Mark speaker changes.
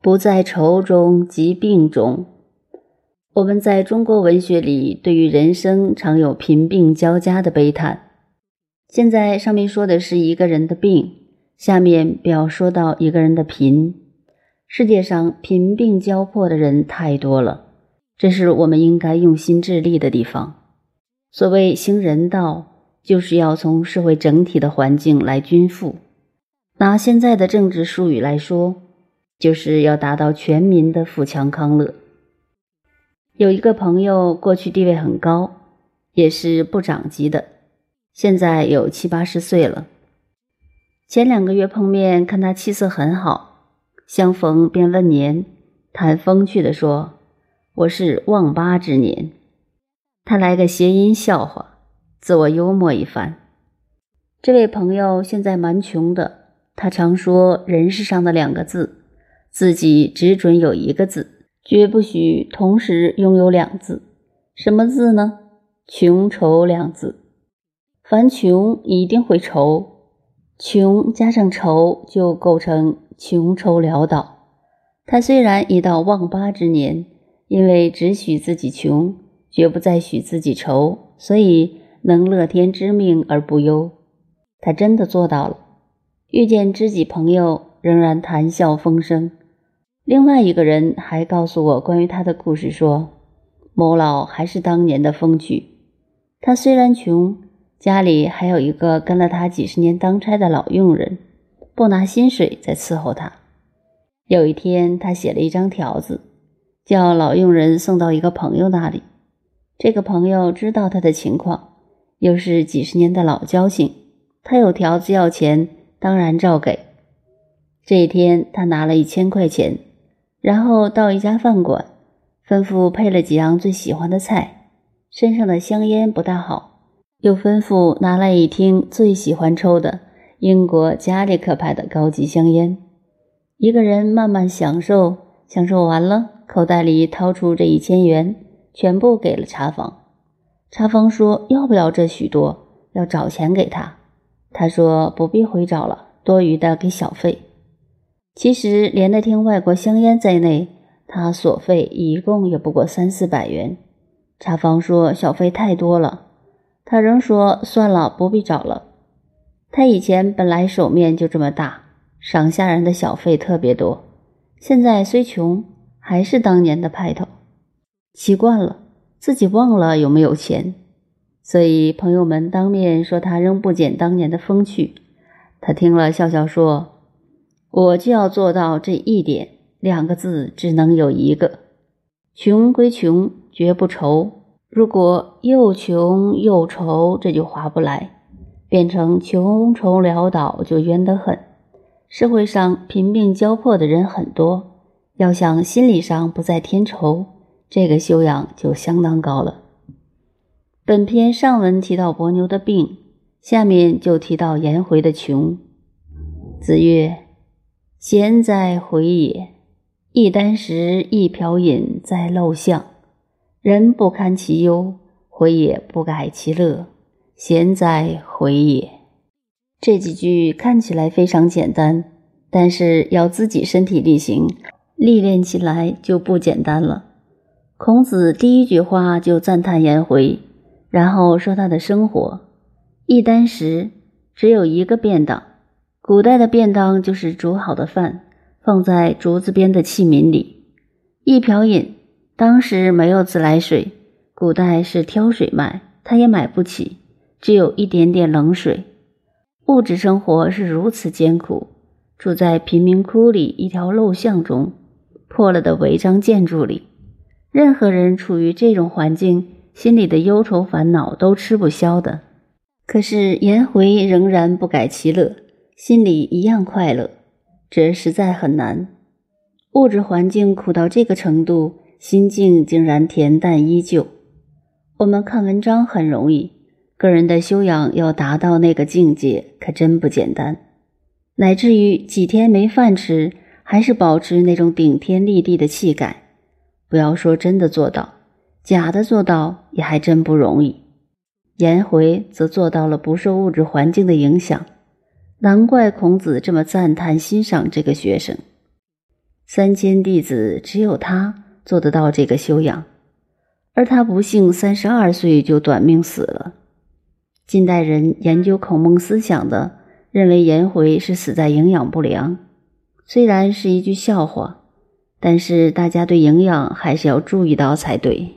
Speaker 1: 不在愁中即病中。我们在中国文学里对于人生常有贫病交加的悲叹。现在上面说的是一个人的病，下面表说到一个人的贫。世界上贫病交迫的人太多了，这是我们应该用心致力的地方。所谓行人道，就是要从社会整体的环境来均富。拿现在的政治术语来说，就是要达到全民的富强康乐。有一个朋友，过去地位很高，也是部长级的，现在有七八十岁了。前两个月碰面，看他气色很好，相逢便问年，他风趣地说：“我是望八之年。”他来个谐音笑话，自我幽默一番。这位朋友现在蛮穷的，他常说人世上的两个字，自己只准有一个字。绝不许同时拥有两字，什么字呢？穷愁两字。凡穷一定会愁，穷加上愁就构成穷愁潦倒。他虽然已到忘八之年，因为只许自己穷，绝不再许自己愁，所以能乐天知命而不忧。他真的做到了，遇见知己朋友仍然谈笑风生。另外一个人还告诉我关于他的故事，说某老还是当年的风趣。他虽然穷，家里还有一个跟了他几十年当差的老佣人，不拿薪水在伺候他。有一天，他写了一张条子，叫老佣人送到一个朋友那里。这个朋友知道他的情况，又是几十年的老交情，他有条子要钱，当然照给。这一天，他拿了一千块钱。然后到一家饭馆，吩咐配了几样最喜欢的菜，身上的香烟不大好，又吩咐拿来一听最喜欢抽的英国加利克牌的高级香烟。一个人慢慢享受，享受完了，口袋里掏出这一千元，全部给了茶房。茶房说要不要这许多，要找钱给他。他说不必回找了，多余的给小费。其实连那听外国香烟在内，他所费一共也不过三四百元。茶房说小费太多了，他仍说算了，不必找了。他以前本来手面就这么大，赏下人的小费特别多，现在虽穷，还是当年的派头。习惯了，自己忘了有没有钱，所以朋友们当面说他仍不减当年的风趣。他听了笑笑说。我就要做到这一点，两个字只能有一个：穷归穷，绝不愁。如果又穷又愁，这就划不来，变成穷愁潦倒，就冤得很。社会上贫病交迫的人很多，要想心理上不再添愁，这个修养就相当高了。本篇上文提到伯牛的病，下面就提到颜回的穷。子曰。贤哉回也！一箪食，一瓢饮，在陋巷，人不堪其忧，回也不改其乐。贤哉回也！这几句看起来非常简单，但是要自己身体力行，历练起来就不简单了。孔子第一句话就赞叹颜回，然后说他的生活：一箪食，只有一个便当。古代的便当就是煮好的饭，放在竹子边的器皿里。一瓢饮，当时没有自来水，古代是挑水卖，他也买不起，只有一点点冷水。物质生活是如此艰苦，住在贫民窟里一条陋巷中，破了的违章建筑里。任何人处于这种环境，心里的忧愁烦恼都吃不消的。可是颜回仍然不改其乐。心里一样快乐，这实在很难。物质环境苦到这个程度，心境竟然恬淡依旧。我们看文章很容易，个人的修养要达到那个境界，可真不简单。乃至于几天没饭吃，还是保持那种顶天立地的气概。不要说真的做到，假的做到也还真不容易。颜回则做到了不受物质环境的影响。难怪孔子这么赞叹欣赏这个学生。三千弟子只有他做得到这个修养，而他不幸三十二岁就短命死了。近代人研究孔孟思想的，认为颜回是死在营养不良，虽然是一句笑话，但是大家对营养还是要注意到才对。